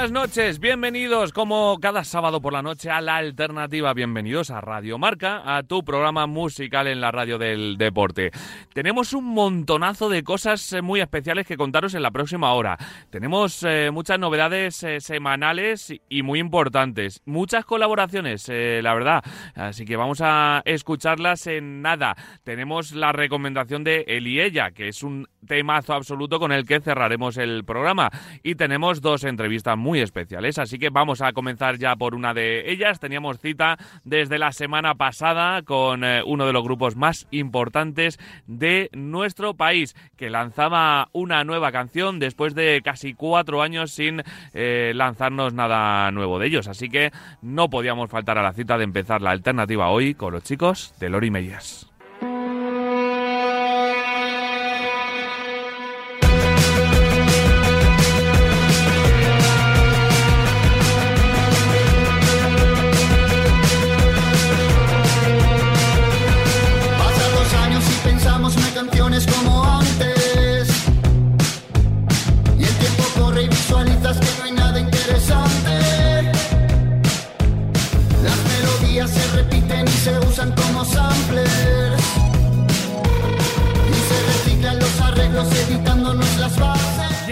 Buenas noches, bienvenidos como cada sábado por la noche a La Alternativa, bienvenidos a Radio Marca, a tu programa musical en la radio del deporte. Tenemos un montonazo de cosas eh, muy especiales que contaros en la próxima hora. Tenemos eh, muchas novedades eh, semanales y muy importantes, muchas colaboraciones, la verdad, así que vamos a escucharlas en nada. Tenemos la recomendación de Eliella, que es un temazo absoluto con el que cerraremos el programa y tenemos dos entrevistas muy especiales. Así que vamos a comenzar ya por una de ellas. Teníamos cita desde la semana pasada con eh, uno de los grupos más importantes de nuestro país, que lanzaba una nueva canción después de casi cuatro años sin eh, lanzarnos nada nuevo de ellos. Así que no podíamos faltar a la cita de empezar la alternativa hoy con los chicos de Lori Meyers.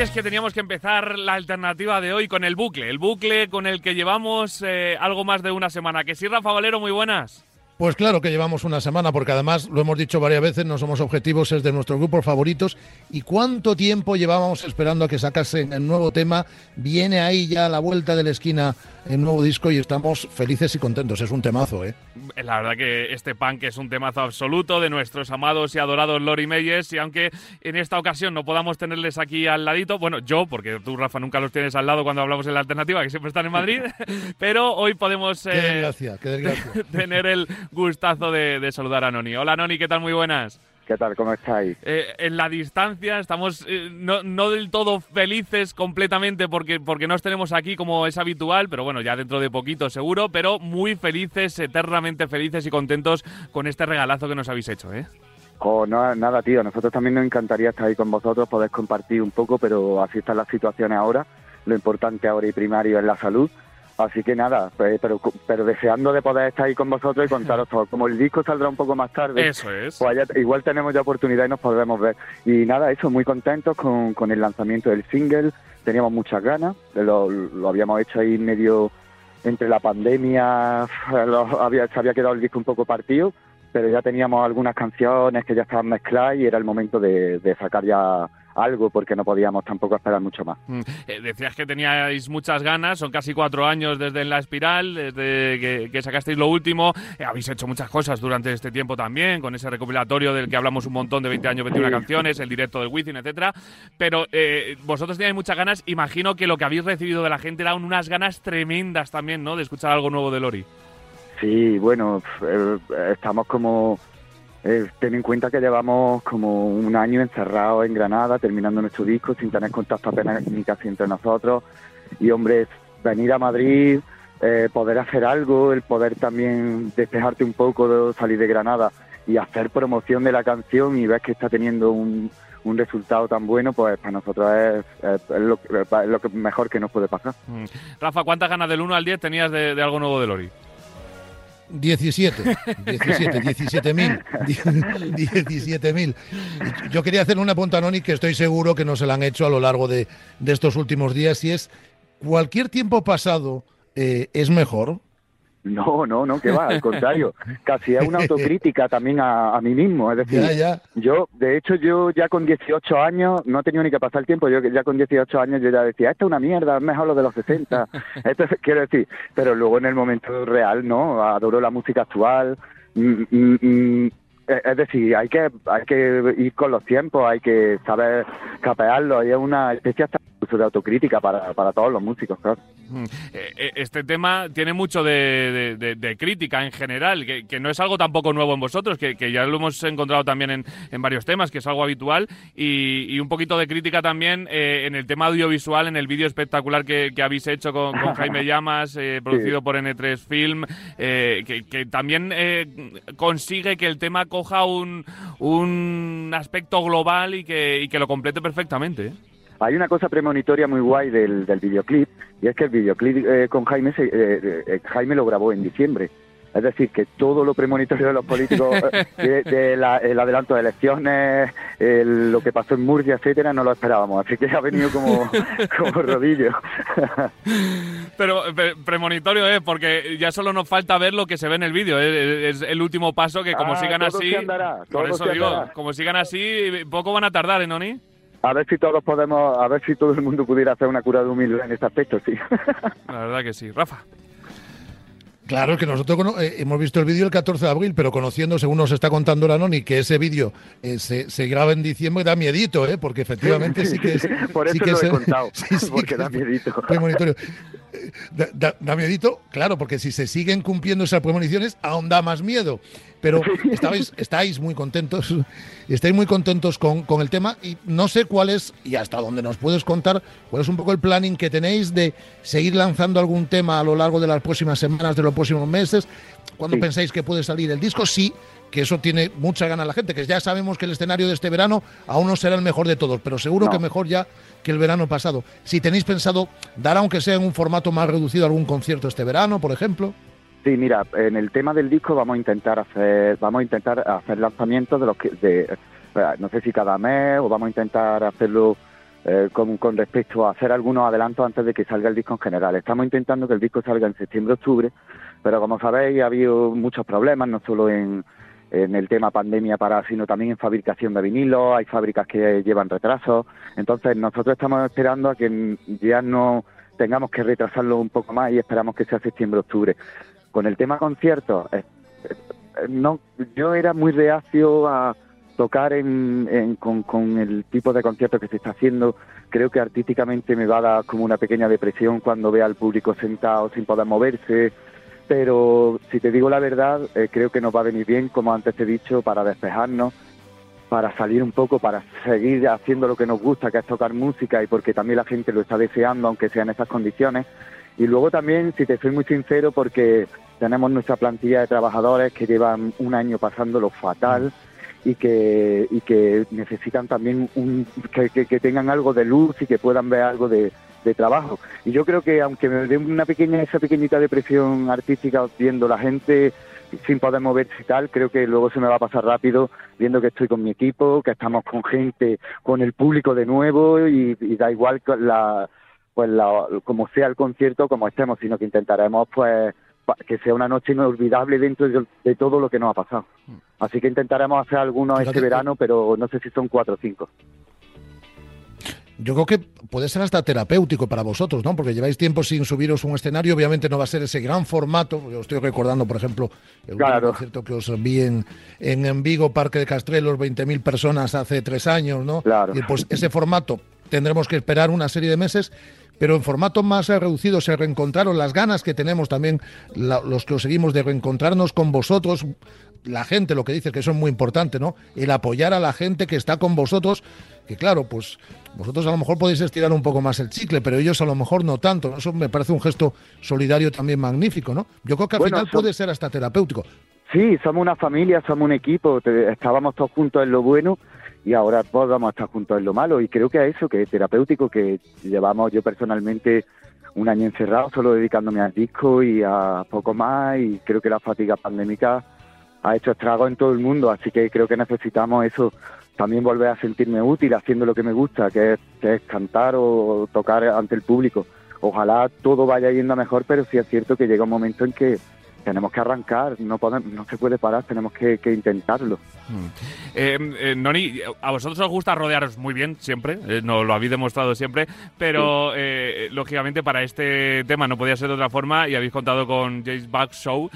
Es que teníamos que empezar la alternativa de hoy con el bucle, el bucle con el que llevamos eh, algo más de una semana. Que sí, Rafa Valero, muy buenas. Pues claro que llevamos una semana, porque además lo hemos dicho varias veces, no somos objetivos, es de nuestros grupos favoritos. ¿Y cuánto tiempo llevábamos esperando a que sacasen el nuevo tema? Viene ahí ya a la vuelta de la esquina el nuevo disco y estamos felices y contentos. Es un temazo, ¿eh? La verdad que este punk es un temazo absoluto de nuestros amados y adorados Lori Meyers. Y aunque en esta ocasión no podamos tenerles aquí al ladito, bueno, yo, porque tú, Rafa, nunca los tienes al lado cuando hablamos en la alternativa, que siempre están en Madrid, pero hoy podemos qué eh, desgracia, qué desgracia. tener el gustazo de, de saludar a Noni. Hola, Noni, ¿qué tal? Muy buenas. ¿Qué tal? ¿Cómo estáis? Eh, en la distancia estamos eh, no, no, del todo felices completamente porque, porque no tenemos aquí como es habitual, pero bueno, ya dentro de poquito seguro, pero muy felices, eternamente felices y contentos con este regalazo que nos habéis hecho, ¿eh? Oh, no, nada, tío. Nosotros también nos encantaría estar ahí con vosotros, poder compartir un poco, pero así están las situaciones ahora. Lo importante ahora y primario es la salud Así que nada, pues, pero, pero deseando de poder estar ahí con vosotros y contaros todo. Como el disco saldrá un poco más tarde, eso es. Pues igual tenemos ya oportunidad y nos podremos ver. Y nada, eso, muy contentos con, con el lanzamiento del single. Teníamos muchas ganas, lo, lo habíamos hecho ahí medio entre la pandemia, había, se había quedado el disco un poco partido, pero ya teníamos algunas canciones que ya estaban mezcladas y era el momento de, de sacar ya algo porque no podíamos tampoco esperar mucho más. Mm. Eh, decías que teníais muchas ganas, son casi cuatro años desde La Espiral, desde que, sacasteis lo último. Eh, habéis hecho muchas cosas durante este tiempo también, con ese recopilatorio del que hablamos un montón de 20 años, 21 canciones, el directo del Wizzing, etcétera. Pero eh, vosotros teníais muchas ganas, imagino que lo que habéis recibido de la gente eran unas ganas tremendas también, ¿no? De escuchar algo nuevo de Lori. Sí, bueno, estamos como eh, ten en cuenta que llevamos como un año encerrados en Granada, terminando nuestro disco, sin tener contacto apenas ni casi entre nosotros. Y, hombre, venir a Madrid, eh, poder hacer algo, el poder también despejarte un poco, de salir de Granada y hacer promoción de la canción y ver que está teniendo un, un resultado tan bueno, pues para nosotros es, lo, lo, mejor que nos puede pasar. Mm. Rafa, ¿cuántas ganas del 1 al 10 tenías de, de algo nuevo de Lori? 17, 17, 17 mil, 17 mil. Yo quería hacer una punta, Noni, que estoy seguro que no se la han hecho a lo largo de, de estos últimos días, y es, ¿cualquier tiempo pasado eh, es mejor? No, no, no, que va, al contrario. Casi es una autocrítica también a, mí mismo. Es decir, yo, de hecho, yo ya con 18 años, no he tenido ni que pasar el tiempo, yo ya con 18 años yo ya decía, esto es una mierda, es mejor lo de los 60. Esto quiero decir, pero luego en el momento real, ¿no? Adoro la música actual. Mm, mm, mm, es decir, hay que hay que ir con los tiempos, hay que saber capearlo, hay una especie de de autocrítica para, para todos los músicos, claro. Mm. Este tema tiene mucho de, de, crítica en general, que, que, no es algo tampoco nuevo en vosotros, que, que ya lo hemos encontrado también en, en, varios temas, que es algo habitual, y, y un poquito de crítica también en el tema audiovisual, en el vídeo espectacular que, habéis hecho con, Jaime Llamas, producido por N3 Film, que, que, también consigue que el tema coja un, un aspecto global y que, y que lo complete perfectamente. ¿Eh? Hay una cosa premonitoria muy guay del, del videoclip, y es que el videoclip eh, con Jaime, eh, Jaime lo grabó en diciembre. Es decir, que todo lo premonitorio de los políticos, de, el adelanto de elecciones, lo que pasó en Murcia, etcétera, no lo esperábamos. Así que ha venido como, como rodillo. Pero, premonitorio es, porque ya solo nos falta ver lo que se ve en el vídeo. Es, el último paso que, como ah, sigan así. por eso digo, como sigan así, poco van a tardar, ¿eh, Noni? A ver si todos podemos, a ver si todo el mundo pudiera hacer una cura de humildad en este aspecto, sí. La verdad que sí. Rafa. Claro, que nosotros eh, hemos visto el vídeo el 14 de abril, pero conociendo, según nos está contando la Noni, que ese vídeo eh, se, graba en diciembre, da miedito, ¿eh? porque efectivamente sí, que es. Por eso que lo he contado, porque da miedito. Da, da, miedito, claro, porque si se siguen cumpliendo esas premoniciones, aún da más miedo. Pero estáis, estáis muy contentos, estáis muy contentos con, con, el tema y no sé cuál es, y hasta dónde nos puedes contar, cuál es un poco el planning que tenéis de seguir lanzando algún tema a lo largo de las próximas semanas, de los próximos meses. ¿Cuándo pensáis que puede salir el disco? Sí, que eso tiene mucha gana la gente, que ya sabemos que el escenario de este verano aún no será el mejor de todos, pero seguro que mejor ya que el verano pasado. Si tenéis pensado dar, aunque sea en un formato más reducido, algún concierto este verano, por ejemplo. Sí, mira, en el tema del disco vamos a intentar hacer, vamos a intentar hacer lanzamientos de los que, de, no sé si cada mes o vamos a intentar hacerlo eh, con, respecto a hacer algunos adelantos antes de que salga el disco en general. Estamos intentando que el disco salga en septiembre-octubre, pero como sabéis ha habido muchos problemas, no solo en, en el tema pandemia para, sino también en fabricación de vinilos, hay fábricas que llevan retrasos, entonces nosotros estamos esperando a que ya no tengamos que retrasarlo un poco más y esperamos que sea septiembre-octubre. Con el tema conciertos, eh, eh, no, yo era muy reacio a tocar en, con, el tipo de concierto que se está haciendo. Creo que artísticamente me va a dar como una pequeña depresión cuando vea al público sentado sin poder moverse. Pero si te digo la verdad, eh, creo que nos va a venir bien, como antes te he dicho, para despejarnos, para salir un poco, para seguir haciendo lo que nos gusta, que es tocar música y porque también la gente lo está deseando, aunque sea en esas condiciones. Y luego también, si te soy muy sincero, porque tenemos nuestra plantilla de trabajadores que llevan un año pasándolo fatal y que, y que necesitan también un, que, que, tengan algo de luz y que puedan ver algo de, de trabajo. Y yo creo que aunque me dé una pequeña, esa pequeñita depresión artística viendo la gente sin poder moverse y tal, creo que luego se me va a pasar rápido viendo que estoy con mi equipo, que estamos con gente, con el público de nuevo y, y da igual la, pues la, como sea el concierto, como estemos, sino que intentaremos pues que sea una noche inolvidable dentro de, todo lo que nos ha pasado. Mm. Así que intentaremos hacer algunos este verano, pero no sé si son cuatro o cinco. Yo creo que puede ser hasta terapéutico para vosotros, ¿no? Porque lleváis tiempo sin subiros un escenario, obviamente no va a ser ese gran formato. Yo estoy recordando, por ejemplo, el concierto que os vi en, en, Vigo, Parque de Castrelos, 20.000 personas hace tres años, ¿no? Claro. Y pues ese formato tendremos que esperar una serie de meses pero en formato más reducido se reencontraron las ganas que tenemos también los que os seguimos de reencontrarnos con vosotros, la gente, lo que dice que eso es muy importante, ¿no? El apoyar a la gente que está con vosotros, que claro, pues vosotros a lo mejor podéis estirar un poco más el chicle, pero ellos a lo mejor no tanto. Eso me parece un gesto solidario también magnífico, ¿no? Yo creo que al final puede ser hasta terapéutico. Sí, somos una familia, somos un equipo, estábamos todos juntos en lo bueno y ahora pues vamos a estar juntos en lo malo. Y creo que a eso, que es terapéutico, que llevamos yo personalmente un año encerrado solo dedicándome al disco y a poco más. Y creo que la fatiga pandémica ha hecho estragos en todo el mundo, así que creo que necesitamos eso, también volver a sentirme útil haciendo lo que me gusta, que es, que es cantar o tocar ante el público. Ojalá todo vaya yendo mejor, pero sí es cierto que llega un momento en que tenemos que arrancar, no podemos, no se puede parar, tenemos que, intentarlo. Mm. Eh, eh, Noni, a vosotros os gusta rodearos muy bien siempre, eh, nos lo habéis demostrado siempre, pero lógicamente para este tema no podía ser de otra forma y habéis contado con Jace Buck Show,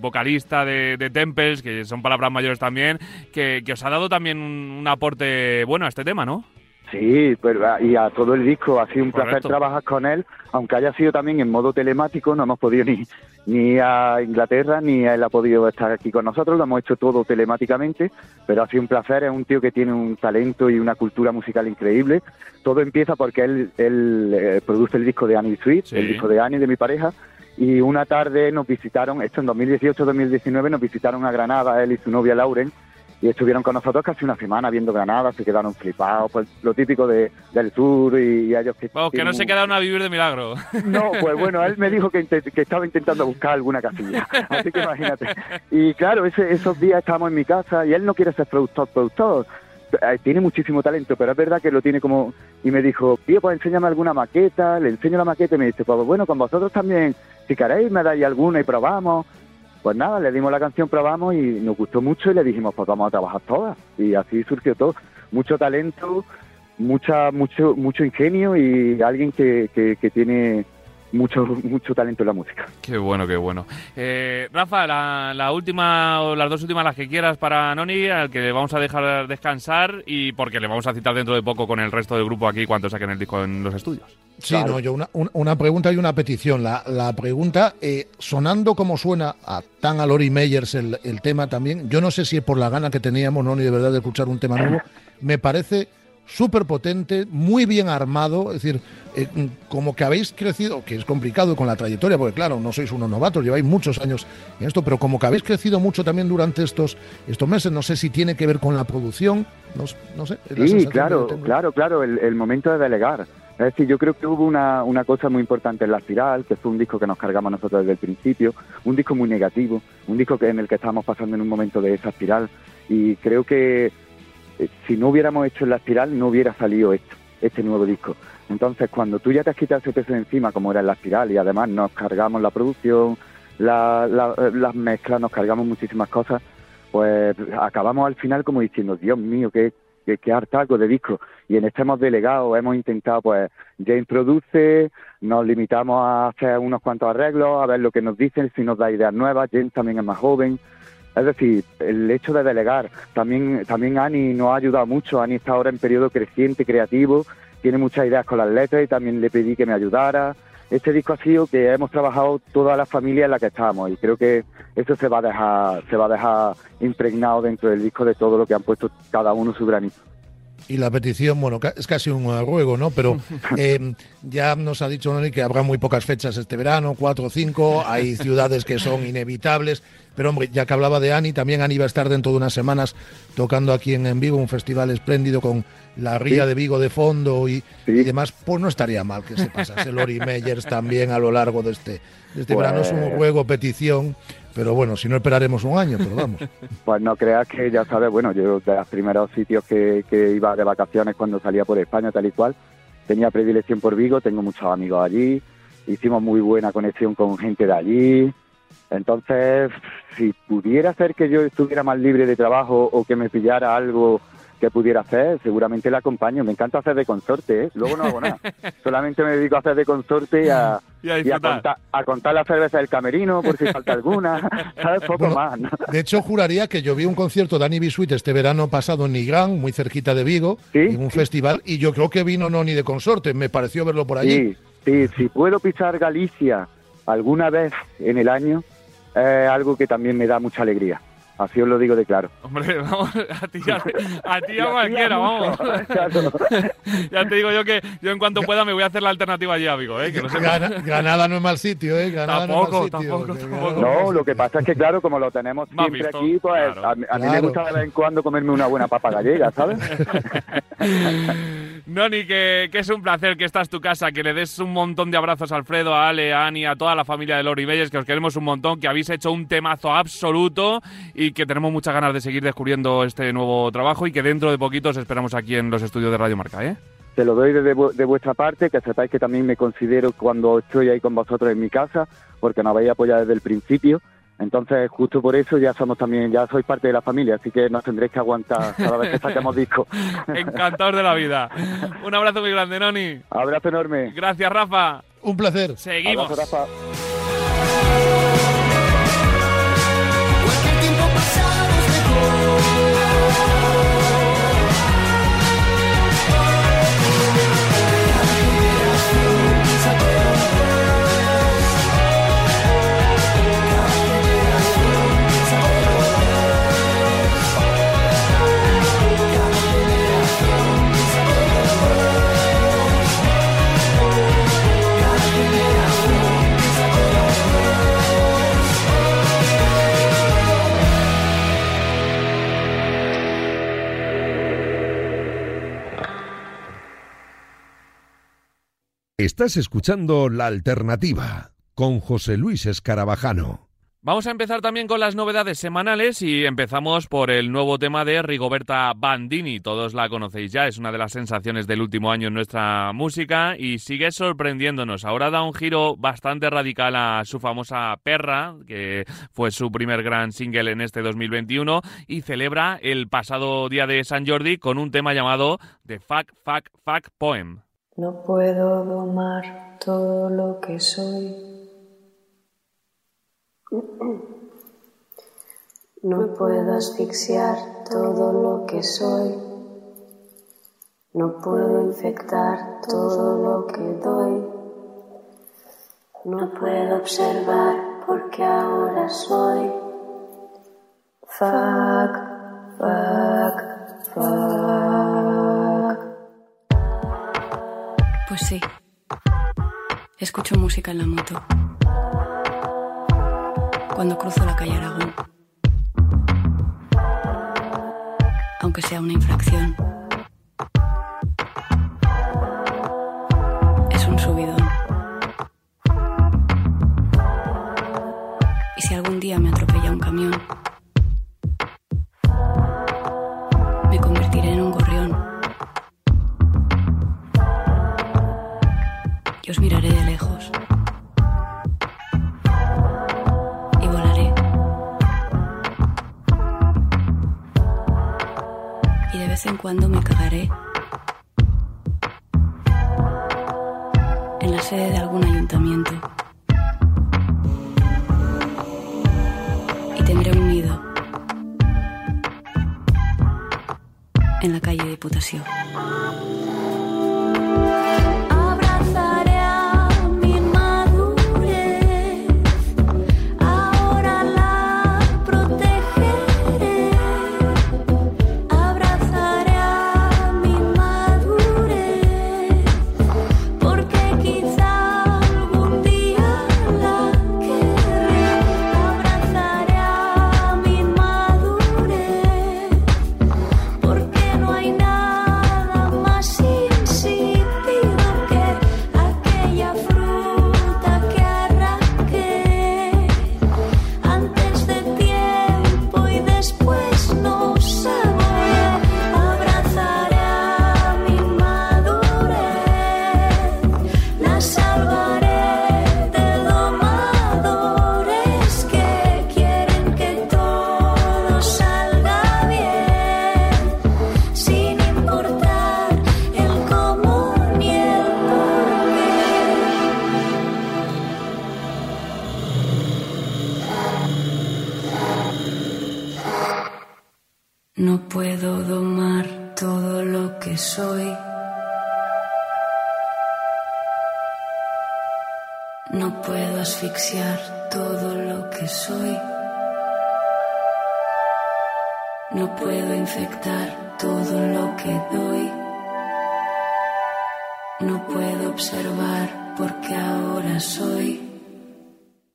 vocalista de, Temples, que son palabras mayores también, que, os ha dado también un, un aporte bueno a este tema, ¿no? Sí, pero, y a todo el disco ha sido un placer trabajar con él, aunque haya sido también en modo telemático, no hemos podido ni, ni a Inglaterra, ni él ha podido estar aquí con nosotros, lo hemos hecho todo telemáticamente, pero ha sido un placer, es un tío que tiene un talento y una cultura musical increíble. Todo empieza porque él, él eh, produce el disco de Annie Sweet, el disco de Annie, de mi pareja, y una tarde nos visitaron, esto en 2018-2019, nos visitaron a Granada, él y su novia Lauren, y estuvieron con nosotros casi una semana viendo Granada, se quedaron flipados, pues lo típico de, del sur y, ellos que... que no se quedaron a vivir de milagro. No, pues bueno, él me dijo que, que estaba intentando buscar alguna casilla, así que imagínate. Y claro, ese, esos días estábamos en mi casa y él no quiere ser productor, productor, eh, tiene muchísimo talento, pero es verdad que lo tiene como... Y me dijo, tío, pues enséñame alguna maqueta, le enseño la maqueta y me dice, pues bueno, con vosotros también, si queréis me dais alguna y probamos. Pues nada, le dimos la canción, probamos y nos gustó mucho y le dijimos, pues vamos a trabajar todas. Y así surgió todo. Mucho talento, mucha, mucho, mucho ingenio y alguien que, que, tiene mucho, mucho talento en la música. Qué bueno, qué bueno. Eh, Rafa, la, última o las dos últimas las que quieras para Noni, al que le vamos a dejar descansar y porque le vamos a citar dentro de poco con el resto del grupo aquí cuando saquen el disco en los estudios. Sí, no, yo una, una, pregunta y una petición. La, la pregunta, eh, sonando como suena a tan a Lori Meyers el, el, tema también, yo no sé si es por la gana que teníamos, no, ni de verdad de escuchar un tema nuevo, me parece súper potente, muy bien armado, es decir, eh, como que habéis crecido, que es complicado con la trayectoria, porque claro, no sois unos novatos, lleváis muchos años en esto, pero como que habéis crecido mucho también durante estos, estos meses, no sé si tiene que ver con la producción, no, no sé. Sí, claro, claro, claro, el, el momento de delegar es decir, yo creo que hubo una, una cosa muy importante en La Espiral, que fue un disco que nos cargamos nosotros desde el principio, un disco muy negativo, un disco que en el que estábamos pasando en un momento de esa espiral, y creo que si no hubiéramos hecho La Espiral no hubiera salido esto, este nuevo disco. Entonces, cuando tú ya te has quitado ese peso de encima, como era en La Espiral, y además nos cargamos la producción, las mezclas, nos cargamos muchísimas cosas, pues acabamos al final como diciendo, Dios mío, qué, que, que hartaco de discos. Y en este hemos delegado, hemos intentado, pues, James produce, nos limitamos a hacer unos cuantos arreglos, a ver lo que nos dicen, si nos da ideas nuevas. James también es más joven. Es decir, el hecho de delegar, también, también Ani nos ha ayudado mucho. Ani está ahora en periodo creciente, creativo, tiene muchas ideas con las letras y también le pedí que me ayudara. Este disco ha sido que hemos trabajado toda la familia en la que estamos y creo que eso se va a dejar, se va a dejar impregnado dentro del disco de todo lo que han puesto cada uno su granito. Y la petición, bueno, es casi un ruego, ¿no? Pero eh, ya nos ha dicho Noni que habrá muy pocas fechas este verano, cuatro o cinco, hay ciudades que son inevitables. Pero hombre, ya que hablaba de Ani, también Ani va a estar dentro de unas semanas tocando aquí en, Vigo, un festival espléndido con la ría de Vigo de fondo y, demás. Pues no estaría mal que se pasase Lori Meyers también a lo largo de este, de este verano. Es un pues ruego, petición pero bueno, si no esperaremos un año, pero vamos. Pues no creas que ya sabes, bueno, yo de los primeros sitios que, que iba de vacaciones cuando salía por España, tal y cual, tenía predilección por Vigo, tengo muchos amigos allí, hicimos muy buena conexión con gente de allí. Entonces, si pudiera ser que yo estuviera más libre de trabajo o que me pillara algo que pudiera hacer, seguramente la acompaño. Me encanta hacer de consorte, ¿eh? luego no hago nada. Solamente me dedico a hacer de consorte y a, a, contar la cerveza del camerino por si falta alguna, ¿sabes? Poco más. De hecho, juraría que yo vi un concierto de Annie Bisuit este verano pasado en Nigrán, muy cerquita de Vigo, en un festival, y yo creo que vino no ni de consorte, me pareció verlo por allí. Sí, sí, si puedo pisar Galicia alguna vez en el año, es algo que también me da mucha alegría. Así os lo digo de claro. Hombre, vamos, a ti, a, ti a cualquiera, vamos. ya te digo yo que yo en cuanto pueda me voy a hacer la alternativa allí, amigo. ¿eh? Que no Granada no es mal sitio, ¿eh? Granada tampoco, no es mal sitio, tampoco, No, lo que pasa es que, claro, como lo tenemos siempre aquí, pues a, mí me gusta de vez en cuando comerme una buena papa gallega, ¿sabes? Noni, que, que, es un placer que estás tu casa, que le des un montón de abrazos a Alfredo, a Ale, a Ani, a toda la familia de Lori Belles, que os queremos un montón, que habéis hecho un temazo absoluto y que tenemos muchas ganas de seguir descubriendo este nuevo trabajo y que dentro de poquitos esperamos aquí en los estudios de Radio Marca, ¿eh? Te lo doy de, de, vuestra parte, que sepáis que también me considero cuando estoy ahí con vosotros en mi casa, porque nos habéis apoyado desde el principio. Entonces, justo por eso ya somos también, ya sois parte de la familia, así que nos tendréis que aguantar cada vez que saquemos disco. Encantados de la vida. Un abrazo muy grande, Noni. Abrazo enorme. Gracias, Rafa. Un placer. Seguimos. Rafa. Estás escuchando La Alternativa con José Luis Escarabajano. Vamos a empezar también con las novedades semanales y empezamos por el nuevo tema de Rigoberta Bandini. Todos la conocéis ya, es una de las sensaciones del último año en nuestra música y sigue sorprendiéndonos. Ahora da un giro bastante radical a su famosa Perra, que fue su primer gran single en este 2021 y celebra el pasado día de San Jordi con un tema llamado The Fuck Fuck Fuck Poem. No puedo domar todo lo que soy. No puedo asfixiar todo lo que soy. No puedo infectar todo lo que doy. No puedo observar porque ahora soy. Fuck, fuck, fuck. Pues sí. Escucho música en la moto. Cuando cruzo la calle Aragón. Aunque sea una infracción. Cuando me cagaré en la sede de algún ayuntamiento. Y tendré un nido en la calle Diputación.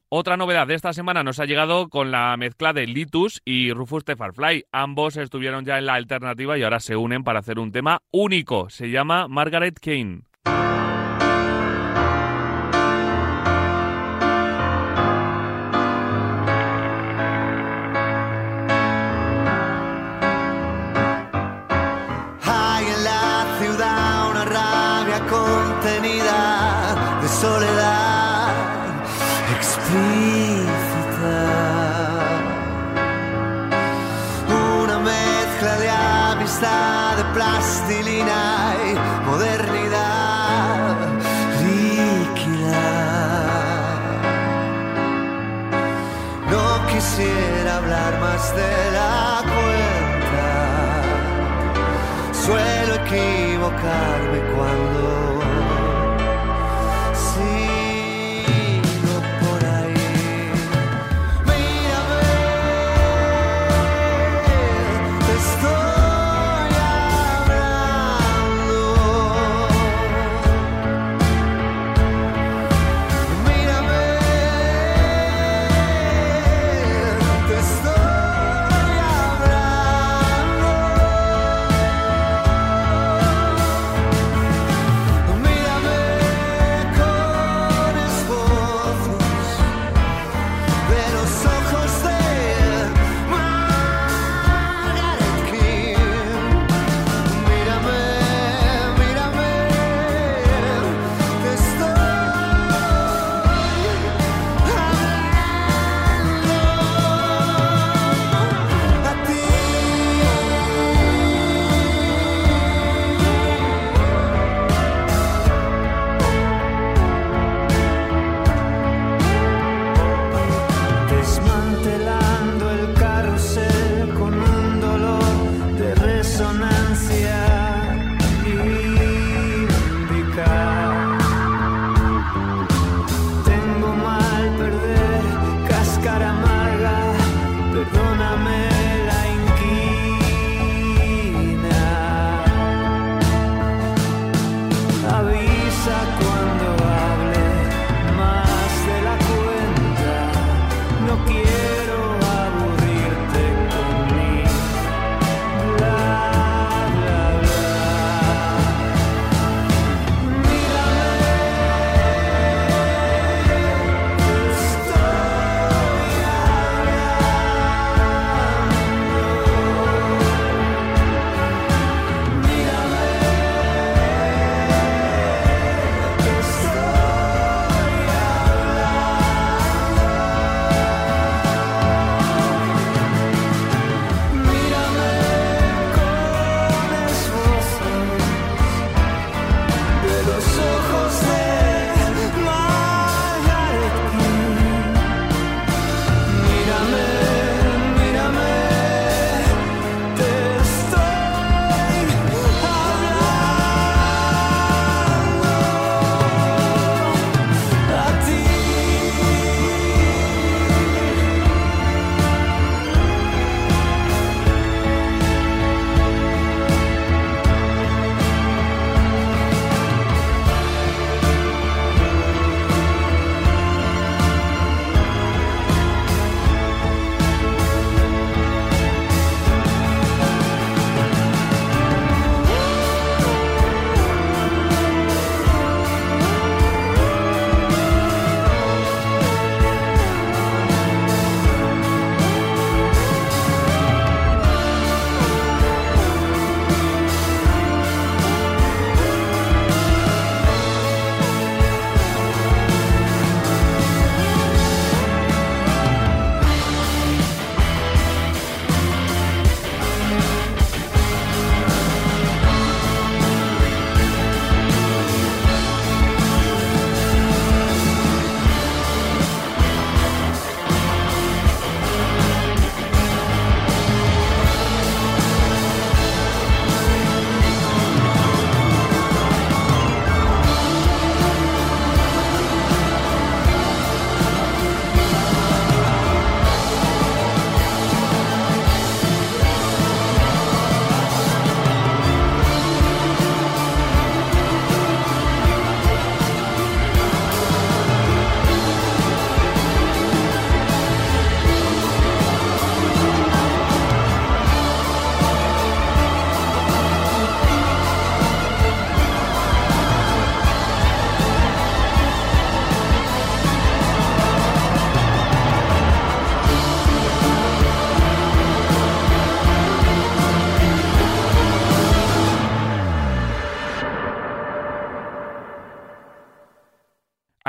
Otra novedad de esta semana nos ha llegado con la mezcla de Litus y Rufus Tefarfly. Ambos estuvieron ya en la alternativa y ahora se unen para hacer un tema único. Se llama Margaret Kane.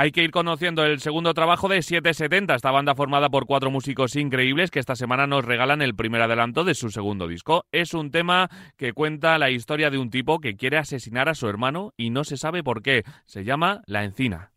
Hay que ir conociendo el segundo trabajo de 770, esta banda formada por cuatro músicos increíbles que esta semana nos regalan el primer adelanto de su segundo disco. Es un tema que cuenta la historia de un tipo que quiere asesinar a su hermano y no se sabe por qué. Se llama La Encina.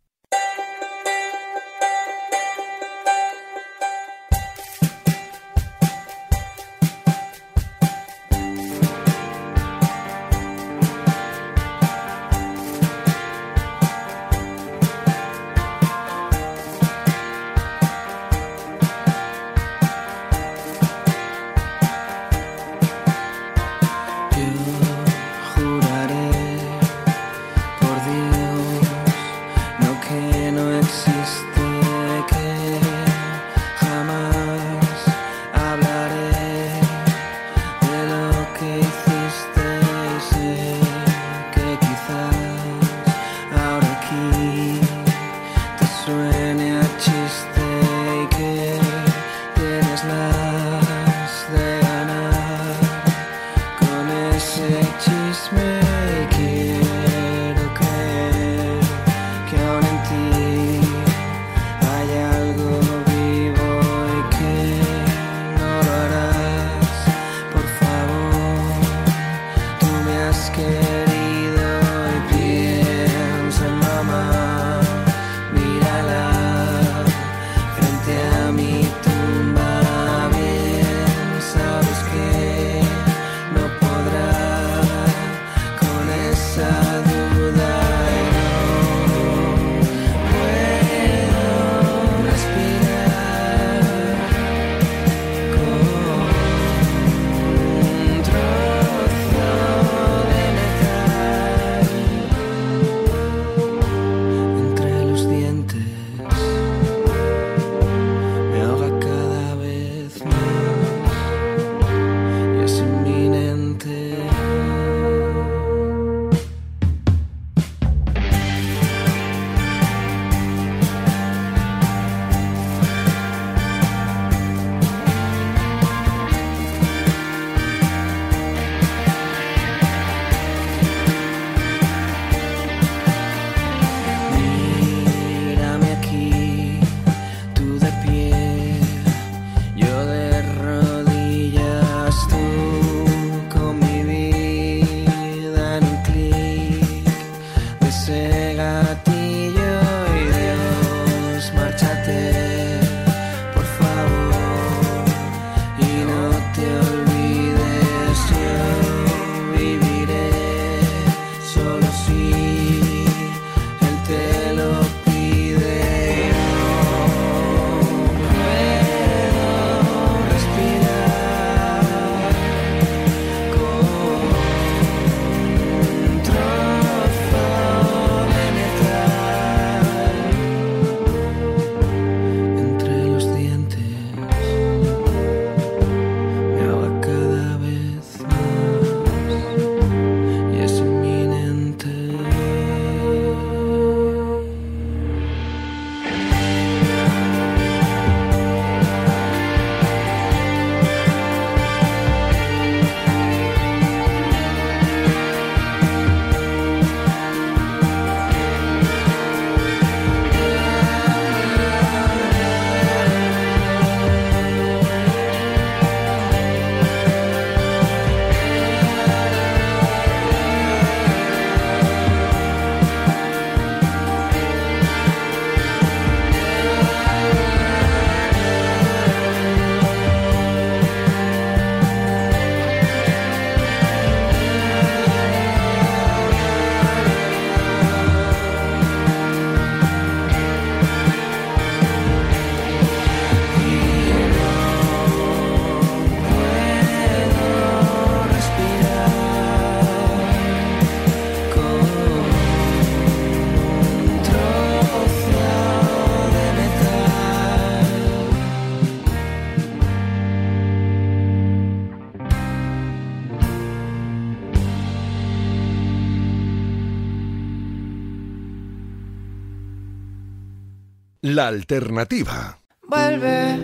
La alternativa. Vuelve,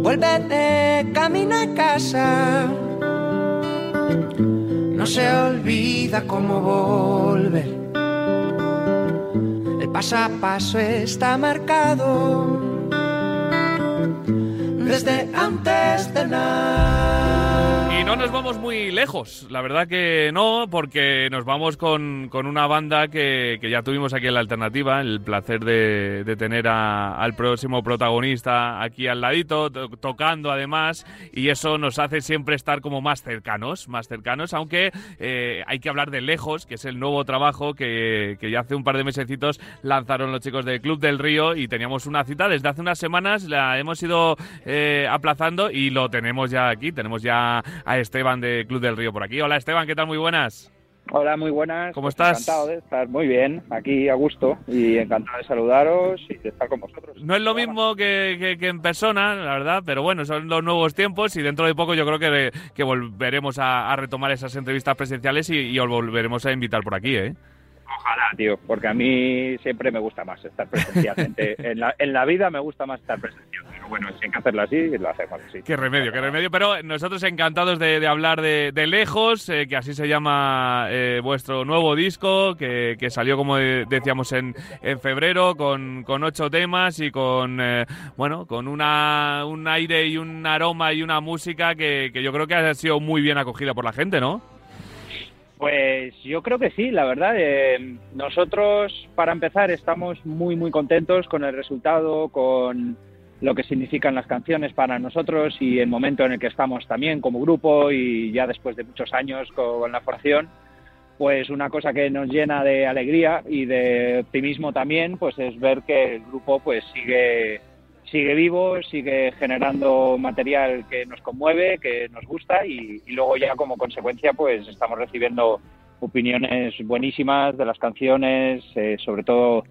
vuelve de camino a casa. No se olvida cómo volver. paso a paso está marcado desde antes de nada. No nos vamos muy lejos, la verdad que no, porque nos vamos con, con una banda que, que, ya tuvimos aquí en la alternativa, el placer de, de tener al próximo protagonista aquí al ladito, to tocando además, y eso nos hace siempre estar como más cercanos, más cercanos, aunque eh, hay que hablar de Lejos, que es el nuevo trabajo que, que ya hace un par de mesecitos lanzaron los chicos del Club del Río y teníamos una cita desde hace unas semanas, la hemos ido eh, aplazando y lo tenemos ya aquí, tenemos ya a Esteban de Club del Río por aquí. Hola Esteban, ¿qué tal? Muy buenas. Hola, muy buenas. ¿Cómo estás? Encantado de estar muy bien, aquí a gusto y encantado de saludaros y de estar con vosotros. No es lo mismo que, que, que en persona, la verdad, pero bueno, son los nuevos tiempos y dentro de poco yo creo que, que volveremos a, a, retomar esas entrevistas presenciales y, y os volveremos a invitar por aquí, ¿eh? Ojalá, tío, porque a mí siempre me gusta más estar presencialmente. en, la, en la vida me gusta más estar presencial. Pero bueno, si hay que hacerlo así, lo hacemos así. Qué remedio, qué remedio. Pero nosotros encantados de, de hablar de, de Lejos, eh, que así se llama eh, vuestro nuevo disco, que, que salió, como decíamos, en, en febrero, con, con, ocho temas y con, eh, bueno, con una, un aire y un aroma y una música que, que yo creo que ha sido muy bien acogida por la gente, ¿no? Pues yo creo que sí, la verdad. Eh, nosotros, para empezar, estamos muy, muy contentos con el resultado, con lo que significan las canciones para nosotros y el momento en el que estamos también como grupo y ya después de muchos años con la formación, pues una cosa que nos llena de alegría y de optimismo también, pues es ver que el grupo pues sigue sigue vivo, sigue generando material que nos conmueve, que nos gusta y, y, luego ya como consecuencia pues estamos recibiendo opiniones buenísimas de las canciones, eh, sobre todo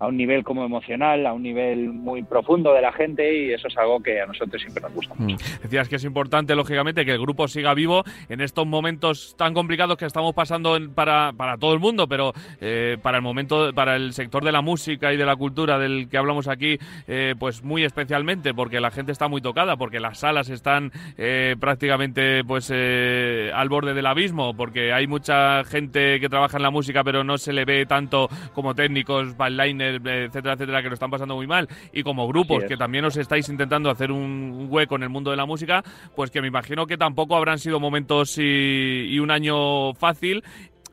a un nivel como emocional, a un nivel muy profundo de la gente y eso es algo que a nosotros siempre nos gusta. Mm. Decías que es importante, lógicamente, que el grupo siga vivo en estos momentos tan complicados que estamos pasando en, para, para, todo el mundo, pero eh, para el momento, para el sector de la música y de la cultura del que hablamos aquí, eh, pues muy especialmente, porque la gente está muy tocada, porque las salas están eh, prácticamente pues al borde del abismo, porque hay mucha gente que trabaja en la música, pero no se le ve tanto como técnicos, backliners, etcétera, etcétera, que lo están pasando muy mal, y como grupos que también os estáis intentando hacer un hueco en el mundo de la música, pues que me imagino que tampoco habrán sido momentos y, y un año fácil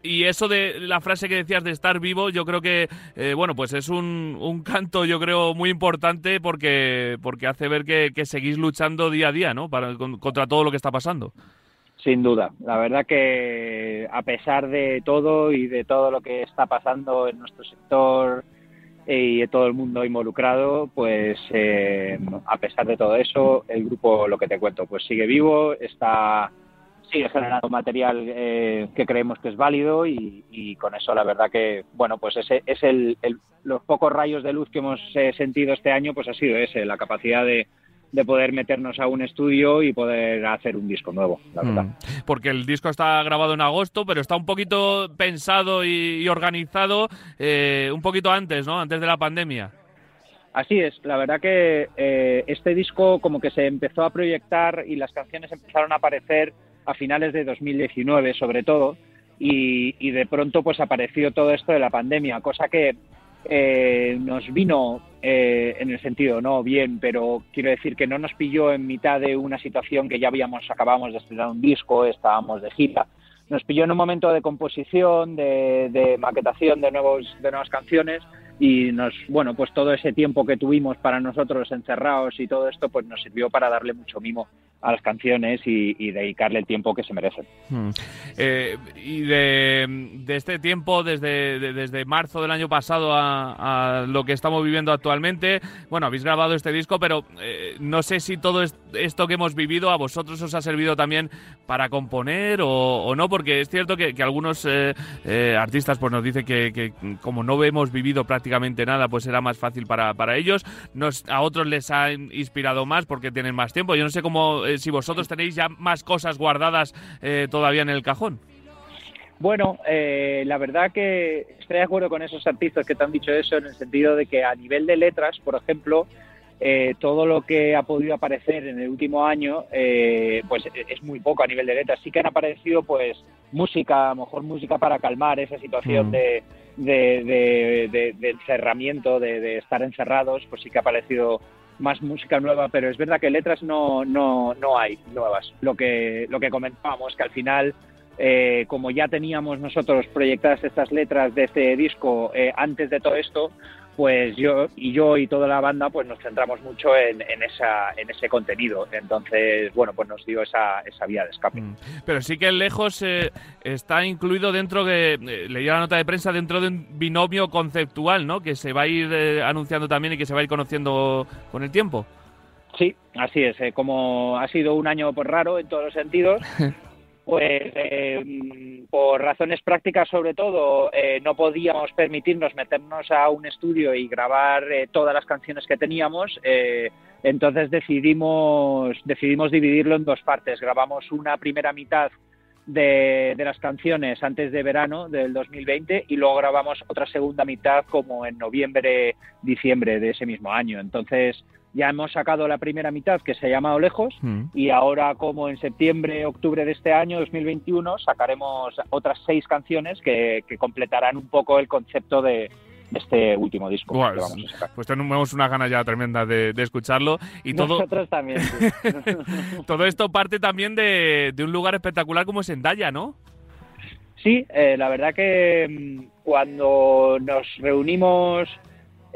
y eso de la frase que decías de estar vivo, yo creo que, eh, bueno, pues es un, un, canto, yo creo, muy importante porque, porque hace ver que, que seguís luchando día a día, ¿no? Para, con, contra todo lo que está pasando. Sin duda, la verdad que a pesar de todo y de todo lo que está pasando en nuestro sector, y todo el mundo involucrado, pues eh, a pesar de todo eso, el grupo, lo que te cuento, pues sigue vivo, está sigue generando material eh, que creemos que es válido y, y, con eso la verdad que, bueno, pues ese es el, el, los pocos rayos de luz que hemos eh, sentido este año, pues ha sido ese, la capacidad de, de poder meternos a un estudio y poder hacer un disco nuevo, la verdad. Mm. Porque el disco está grabado en agosto, pero está un poquito pensado y, y organizado eh, un poquito antes, ¿no? Antes de la pandemia. Así es, la verdad que eh, este disco como que se empezó a proyectar y las canciones empezaron a aparecer a finales de 2019 sobre todo y, y de pronto pues apareció todo esto de la pandemia, cosa que eh, nos vino eh, en el sentido no bien, pero quiero decir que no nos pilló en mitad de una situación que ya habíamos acabamos de estrenar un disco, estábamos de gira. Nos pilló en un momento de composición, de, de maquetación de nuevos de nuevas canciones y nos bueno pues todo ese tiempo que tuvimos para nosotros encerrados y todo esto pues nos sirvió para darle mucho mimo a las canciones y, dedicarle el tiempo que se merecen. Hmm. Eh, y de, este tiempo, desde, de, desde marzo del año pasado a, a, lo que estamos viviendo actualmente, bueno, habéis grabado este disco, pero eh, no sé si todo esto que hemos vivido a vosotros os ha servido también para componer o, o no, porque es cierto que, algunos eh, eh artistas pues nos dicen que, como no hemos vivido prácticamente nada, pues será más fácil para, para ellos. Nos, a otros les ha inspirado más porque tienen más tiempo. Yo no sé cómo eh, si vosotros tenéis ya más cosas guardadas eh, todavía en el cajón. Bueno, eh, la verdad que estoy de acuerdo con esos artistas que te han dicho eso en el sentido de que a nivel de letras, por ejemplo, eh, todo lo que ha podido aparecer en el último año, eh, pues es muy poco a nivel de letras. Sí que han aparecido, pues, música, a lo mejor música para calmar esa situación Mm. de, de, de- de- encerramiento, de, de estar encerrados, pues sí que ha aparecido más música nueva, pero es verdad que letras no, no, no hay nuevas. Lo que, lo que comentábamos, que al final, eh, como ya teníamos nosotros proyectadas estas letras de este disco eh, antes de todo esto, pues yo y yo y toda la banda pues nos centramos mucho en, en esa en ese contenido entonces bueno pues nos dio esa, esa vía de escape Mm. Pero sí que Lejos eh, está incluido dentro de, eh, leí la nota de prensa, dentro de un binomio conceptual, ¿no? Que se va a ir eh, anunciando también y que se va a ir conociendo con el tiempo. Sí, así es. como ha sido un año pues, raro en todos los sentidos, pues eh, por razones prácticas sobre todo, eh, no podíamos permitirnos meternos a un estudio y grabar eh, todas las canciones que teníamos. eh, entonces decidimos, decidimos dividirlo en dos partes. Grabamos una primera mitad de, de las canciones antes de verano del 2020 y luego grabamos otra segunda mitad como en noviembre, diciembre de ese mismo año. Entonces ya hemos sacado la primera mitad que se llama Lejos Mm. y ahora como en septiembre, octubre de este año 2021 sacaremos otras seis canciones que, que completarán un poco el concepto de, este último disco que vamos a sacar. Pues tenemos una gana ya tremenda de, de escucharlo y todo, Nosotros también. sí. todo esto parte también de, de un lugar espectacular como es Endaya, ¿no? Sí, eh, la verdad que mm, cuando nos reunimos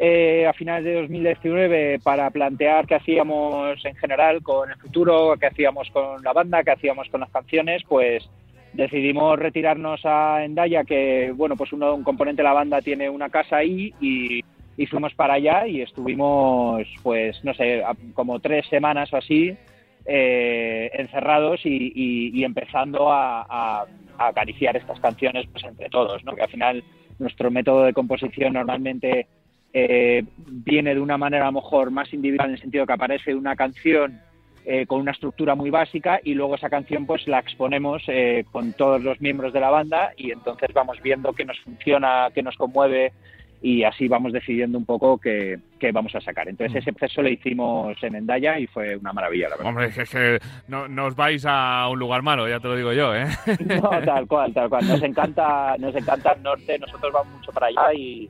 eh, a finales de 2019 para plantear qué hacíamos en general con el futuro, qué hacíamos con la banda, qué hacíamos con las canciones, pues decidimos retirarnos a Endaya, que bueno, pues uno, un componente de la banda tiene una casa ahí y, fuimos para allá y estuvimos, pues no sé, como tres semanas o así eh, encerrados y empezando a, a- a acariciar estas canciones pues entre todos, ¿no? Que al final nuestro método de composición normalmente eh, viene de una manera a lo mejor más individual en el sentido que aparece una canción eh, con una estructura muy básica y luego esa canción pues la exponemos eh, con todos los miembros de la banda y entonces vamos viendo qué nos funciona, qué nos conmueve y así vamos decidiendo un poco qué, qué vamos a sacar. Entonces ese proceso lo hicimos en Endaya y fue una maravilla, la verdad. Hombre, es que, es que no, no os vais a un lugar malo, ya te lo digo yo, ¿eh? No, tal cual, tal cual. Nos encanta, nos encanta el norte, nosotros vamos mucho para allá y,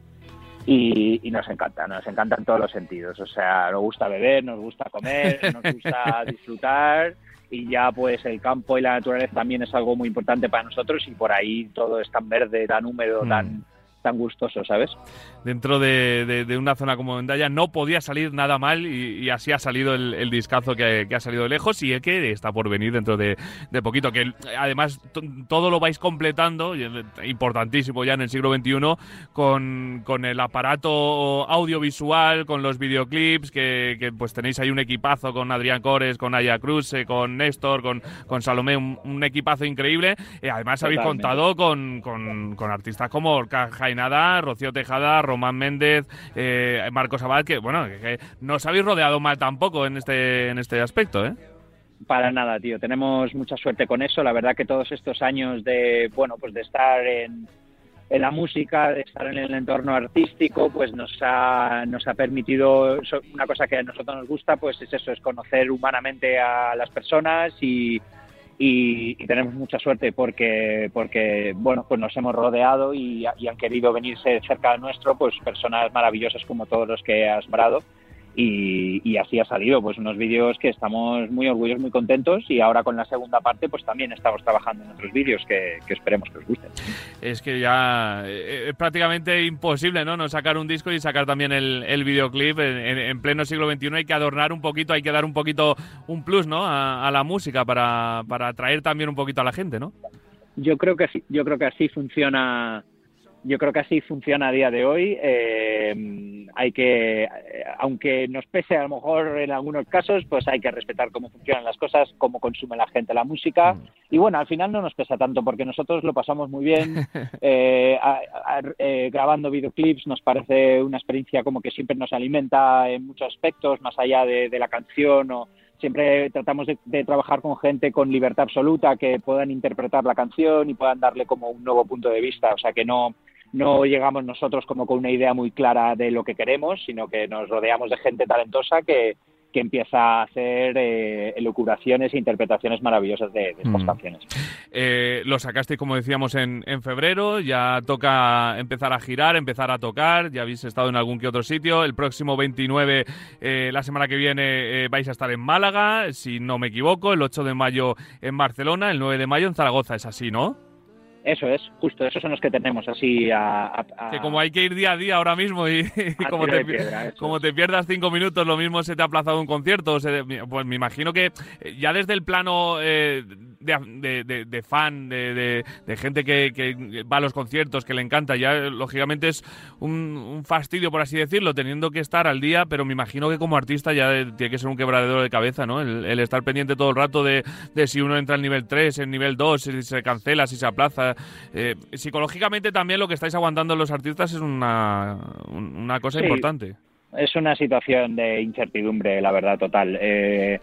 y, y nos encanta, nos encanta en todos los sentidos. O sea, nos gusta beber, nos gusta comer, nos gusta disfrutar y ya pues el campo y la naturaleza también es algo muy importante para nosotros y por ahí todo es tan verde, tan húmedo, Mm. tan tan gustoso, ¿sabes? Dentro de, de- de una zona como Endaya no podía salir nada mal y, y así ha salido el, el discazo que, que ha salido de lejos y el que está por venir dentro de, de poquito. Que además to- todo lo vais completando, importantísimo ya en el siglo XXI, con, con el aparato audiovisual, con los videoclips, que, que, pues tenéis ahí un equipazo con Adrián Cores, con Aya Cruz, con Néstor, con, con Salomé, un, un equipazo increíble. Eh, además habéis contado con, con- con artistas como Orca Jainada, Rocío Tejada, Román Méndez, eh, Marcos Abad, que bueno, que, no os habéis rodeado mal tampoco en este, en este aspecto, ¿eh? Para nada, tío. Tenemos mucha suerte con eso. La verdad que todos estos años de, bueno, pues de estar en, en la música, de estar en el entorno artístico, pues nos ha, nos ha permitido una cosa que a nosotros nos gusta, pues es eso, es conocer humanamente a las personas y, y, y tenemos mucha suerte porque, porque bueno, pues nos hemos rodeado y, han querido venirse cerca de nuestro, pues personas maravillosas como todos los que has nombrado y, y así ha salido pues unos vídeos que estamos muy orgullosos, muy contentos y ahora con la segunda parte pues también estamos trabajando en otros vídeos que, que esperemos que os gusten. Es que ya eh, es prácticamente imposible, ¿no? No sacar un disco y sacar también el, el videoclip en, en- en pleno siglo XXI. Hay que adornar un poquito, hay que dar un poquito un plus, ¿no? A, a la música para, para atraer también un poquito a la gente, ¿no? Yo creo que sí, yo creo que así funciona yo creo que así funciona a día de hoy. Eh, hay que, aunque nos pese a lo mejor en algunos casos, pues hay que respetar cómo funcionan las cosas, cómo consume la gente la música. Y bueno, al final no nos pesa tanto porque nosotros lo pasamos muy bien. Eh, a- a- eh, grabando videoclips nos parece una experiencia como que siempre nos alimenta en muchos aspectos, más allá de, de la canción o siempre tratamos de, de trabajar con gente con libertad absoluta que puedan interpretar la canción y puedan darle como un nuevo punto de vista, o sea que no no llegamos nosotros como con una idea muy clara de lo que queremos, sino que nos rodeamos de gente talentosa que, que empieza a hacer eh, elucubraciones e interpretaciones maravillosas de, estas Mm. canciones. Eh, lo sacasteis, como decíamos, en, en febrero. Ya toca empezar a girar, empezar a tocar. Ya habéis estado en algún que otro sitio. El próximo 29, eh, la semana que viene, eh, vais a estar en Málaga, si no me equivoco. El 8 de mayo en Barcelona. El 9 de mayo en Zaragoza. Es así, ¿no? Eso es, justo, esos son los que tenemos así a... a- a- Que como hay que ir día a día ahora mismo y, como, te, piedra, como te pierdas cinco minutos, lo mismo se te ha aplazado un concierto. o se- pues me imagino que eh, ya desde el plano eh, de, de- de- de fan, de, gente que, que va a los conciertos, que le encanta, ya eh, lógicamente es un, un fastidio, por así decirlo, teniendo que estar al día, pero me imagino que como artista ya eh, tiene que ser un quebradero de cabeza, ¿no? El, el estar pendiente todo el rato de, de si uno entra al nivel 3, en nivel 2, si se cancela, si se aplaza. Eh, psicológicamente también lo que estáis aguantando los artistas es una, un- una cosa Sí. importante. Es una situación de incertidumbre, la verdad, total. Eh,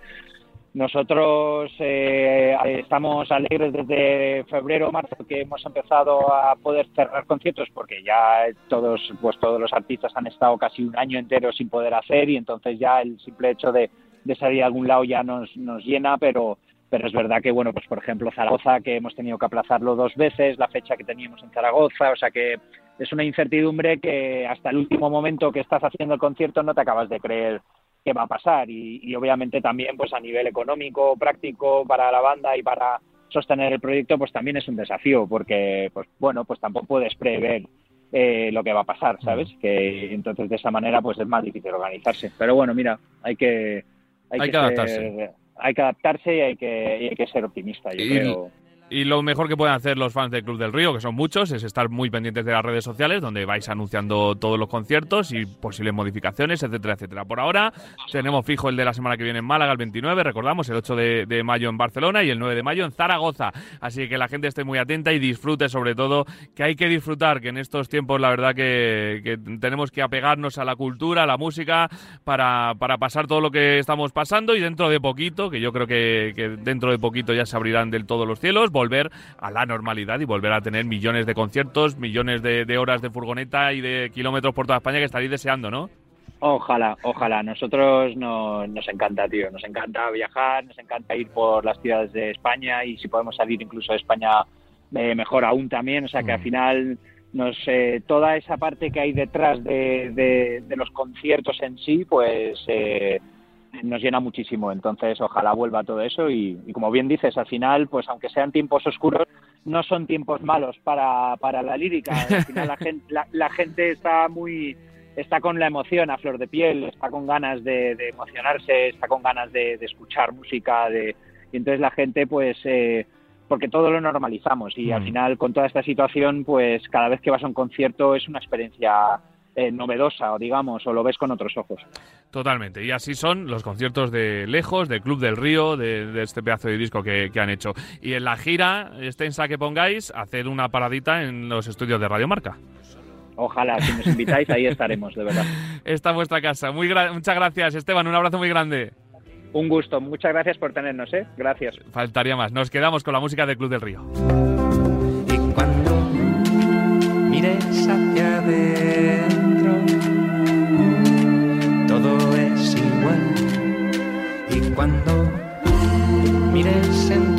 nosotros eh, estamos alegres desde febrero, marzo, que hemos empezado a poder cerrar conciertos, porque ya todos, pues todos los artistas han estado casi un año entero sin poder hacer y entonces ya el simple hecho de, de salir a algún lado ya nos, nos llena, pero pero es verdad que, bueno, pues por ejemplo Zaragoza, que hemos tenido que aplazarlo dos veces, la fecha que teníamos en Zaragoza, o sea que es una incertidumbre que hasta el último momento que estás haciendo el concierto no te acabas de creer que va a pasar y, y obviamente también pues a nivel económico, práctico para la banda y para sostener el proyecto pues también es un desafío porque pues bueno pues tampoco puedes prever eh, lo que va a pasar, ¿sabes? Que entonces de esa manera pues es más difícil organizarse. Pero bueno, mira, hay que Hay que adaptarse. Hay que adaptarse y hay que, y hay que ser optimista, yo Y- creo. Y lo mejor que pueden hacer los fans del Club del Río, que son muchos, es estar muy pendientes de las redes sociales, donde vais anunciando todos los conciertos y posibles modificaciones, etcétera, etcétera. Por ahora tenemos fijo el de la semana que viene en Málaga, el 29, recordamos, el 8 de, mayo en Barcelona y el 9 de mayo en Zaragoza. Así que la gente esté muy atenta y disfrute sobre todo, que hay que disfrutar, que en estos tiempos la verdad que, tenemos que apegarnos a la cultura, a la música, para, para pasar todo lo que estamos pasando y dentro de poquito, que yo creo que dentro de poquito ya se abrirán del todo los cielos, volver a la normalidad y volver a tener millones de conciertos, millones de, de horas de furgoneta y de kilómetros por toda España que estaréis deseando, ¿no? Ojalá, ojalá. Nosotros no- nos encanta, tío. Nos encanta viajar, nos encanta ir por las ciudades de España y si podemos salir incluso de España, eh, mejor aún también. O sea que al final nos eh, toda esa parte que hay detrás de, de- de los conciertos en sí, pues eh, nos llena muchísimo. Entonces, ojalá vuelva todo eso y, y como bien dices, al final, pues aunque sean tiempos oscuros, no son tiempos malos para, para la lírica. Al final la gente, la, la gente está muy está con la emoción a flor de piel, está con ganas de, de emocionarse, está con ganas de, de escuchar música, de, y entonces la gente, pues, eh, porque todo lo normalizamos y al Mm. final con toda esta situación, pues cada vez que vas a un concierto es una experiencia eh, novedosa, o digamos, o lo ves con otros ojos. Totalmente. Y así son los conciertos de Lejos, de Club del Río, de, de este pedazo de disco que, que han hecho. Y en la gira extensa que pongáis, hacer una paradita en los estudios de Radio Marca. Ojalá, si nos invitáis, ahí estaremos, de verdad. Esta es vuestra casa. Muy gra- muchas gracias, Esteban. Un abrazo muy grande. Un gusto, muchas gracias por tenernos, ¿eh? Gracias. Faltaría más. Nos quedamos con la música del Club del Río. Y cuando mires hacia Y cuando mires en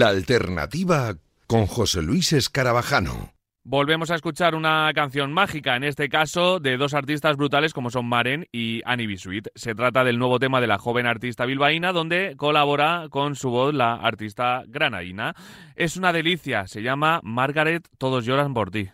La alternativa con José Luis Escarabajano. Volvemos a escuchar una canción mágica, en este caso de dos artistas brutales como son Maren y Annie Bisuit. Se trata del nuevo tema de la joven artista bilbaína, donde colabora con su voz la artista granadina. Es una delicia, se llama Margaret, todos lloran por ti.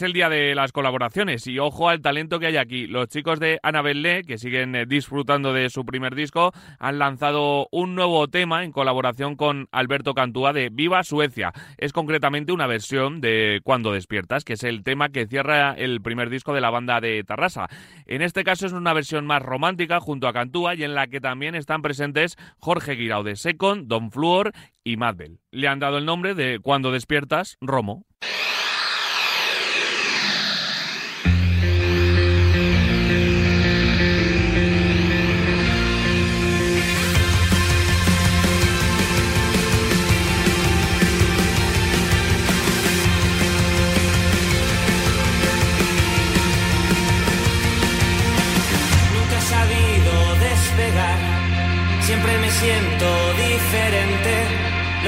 Es el día de las colaboraciones y ojo al talento que hay aquí. Los chicos de Annabelle, que siguen eh, disfrutando de su primer disco, han lanzado un nuevo tema en colaboración con Alberto Cantúa de Viva Suecia. Es concretamente una versión de Cuando despiertas, que es el tema que cierra el primer disco de la banda de Tarrasa. En este caso es una versión más romántica junto a Cantúa y en la que también están presentes Jorge Guirao de Second, Don Fluor y Madbel. Le han dado el nombre de Cuando despiertas, Romo.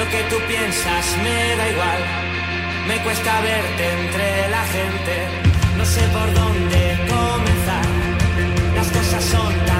Lo que tú piensas me da igual. Me cuesta verte entre la gente. No sé por dónde comenzar. Las cosas son tan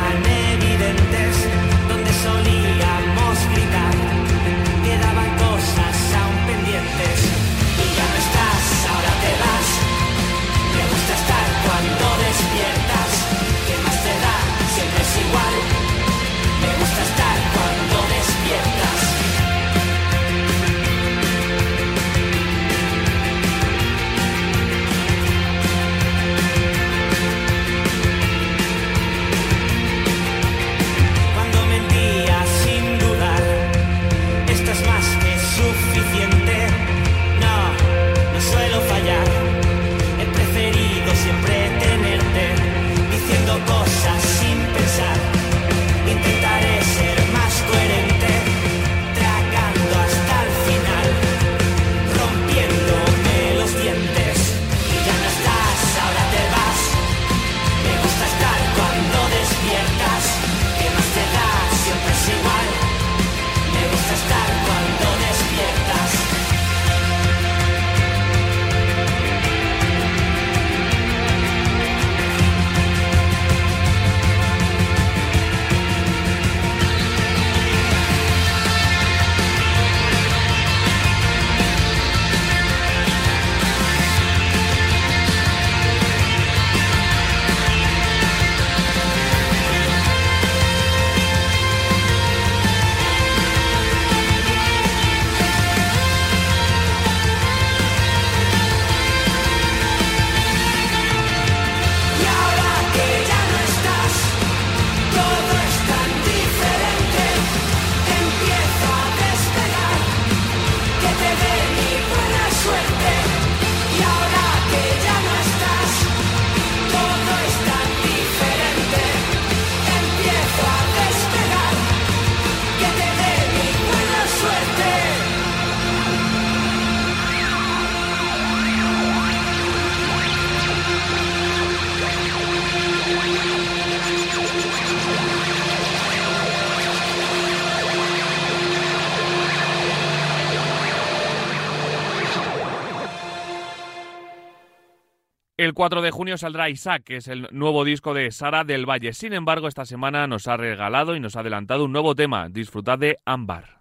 4 de junio saldrá Isaac, que es el nuevo disco de Sara del Valle. Sin embargo, esta semana nos ha regalado y nos ha adelantado un nuevo tema. Disfrutad de Ámbar.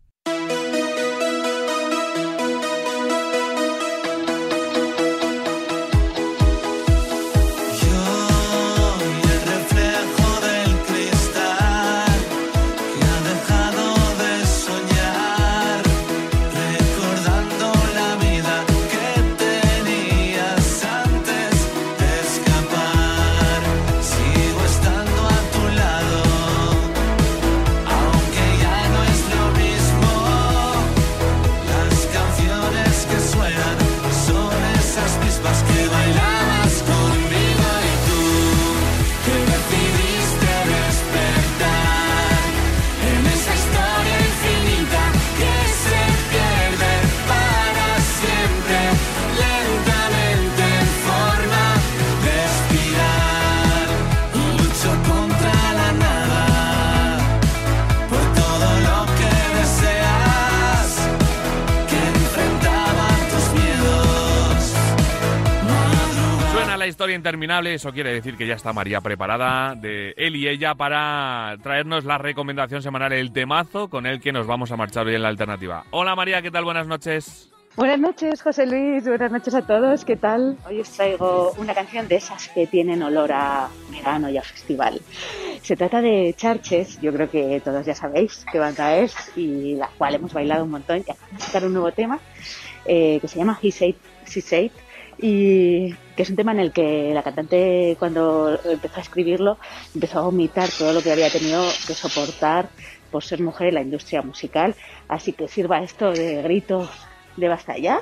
Historia interminable, eso quiere decir que ya está María preparada de él y ella para traernos la recomendación semanal, el temazo con el que nos vamos a marchar hoy en la alternativa. Hola María, ¿qué tal? Buenas noches. Buenas noches, José Luis. Buenas noches a todos. ¿Qué tal? Hoy os traigo una canción de esas que tienen olor a verano y a festival. Se trata de Charches. Yo creo que todos ya sabéis qué banda es y la cual hemos bailado un montón. Y acaban de sacar un nuevo tema eh, que se llama He Said, She Said y es un tema en el que la cantante cuando empezó a escribirlo empezó a vomitar todo lo que había tenido que soportar por ser mujer en la industria musical. Así que sirva esto de grito de basta ya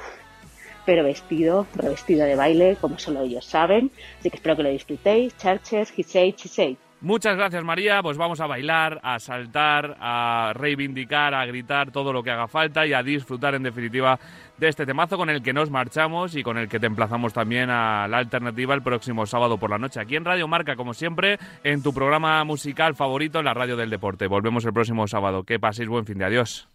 pero vestido, revestido de baile, como solo ellos saben. Así que espero que lo disfrutéis. Charches, he said, said. Muchas gracias María, pues vamos a bailar, a saltar, a reivindicar, a gritar todo lo que haga falta y a disfrutar en definitiva de este temazo con el que nos marchamos y con el que te emplazamos también a la alternativa el próximo sábado por la noche aquí en Radio Marca, como siempre, en tu programa musical favorito en la radio del deporte. Volvemos el próximo sábado. Que paséis buen fin de adiós.